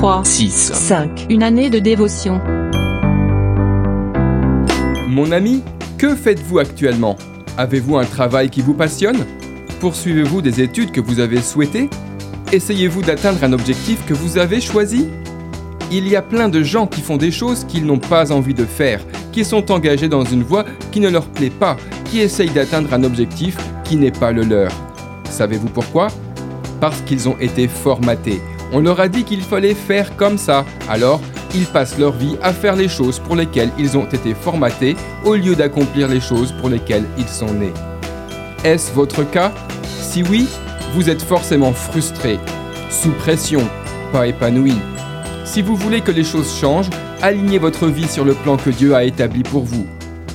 3, 6. 5. une année de dévotion. Mon ami, que faites-vous actuellement? Avez-vous un travail qui vous passionne? Poursuivez-vous des études que vous avez souhaitées? Essayez-vous d'atteindre un objectif que vous avez choisi? Il y a plein de gens qui font des choses qu'ils n'ont pas envie de faire, qui sont engagés dans une voie qui ne leur plaît pas, qui essayent d'atteindre un objectif qui n'est pas le leur. Savez-vous pourquoi? Parce qu'ils ont été formatés. On leur a dit qu'il fallait faire comme ça, alors ils passent leur vie à faire les choses pour lesquelles ils ont été formatés au lieu d'accomplir les choses pour lesquelles ils sont nés. Est-ce votre cas? Si oui, vous êtes forcément frustré, sous pression, pas épanoui. Si vous voulez que les choses changent, alignez votre vie sur le plan que Dieu a établi pour vous.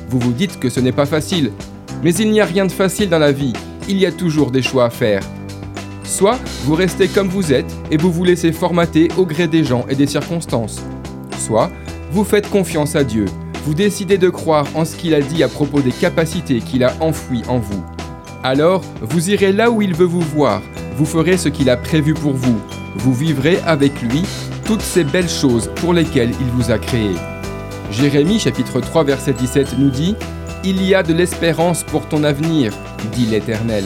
Vous vous dites que ce n'est pas facile, mais il n'y a rien de facile dans la vie, il y a toujours des choix à faire. Soit vous restez comme vous êtes et vous vous laissez formater au gré des gens et des circonstances. Soit vous faites confiance à Dieu, vous décidez de croire en ce qu'il a dit à propos des capacités qu'il a enfouies en vous. Alors, vous irez là où il veut vous voir, vous ferez ce qu'il a prévu pour vous, vous vivrez avec lui toutes ces belles choses pour lesquelles il vous a créé. Jérémie chapitre 3 verset 17 nous dit Il y a de l'espérance pour ton avenir, dit l'Éternel.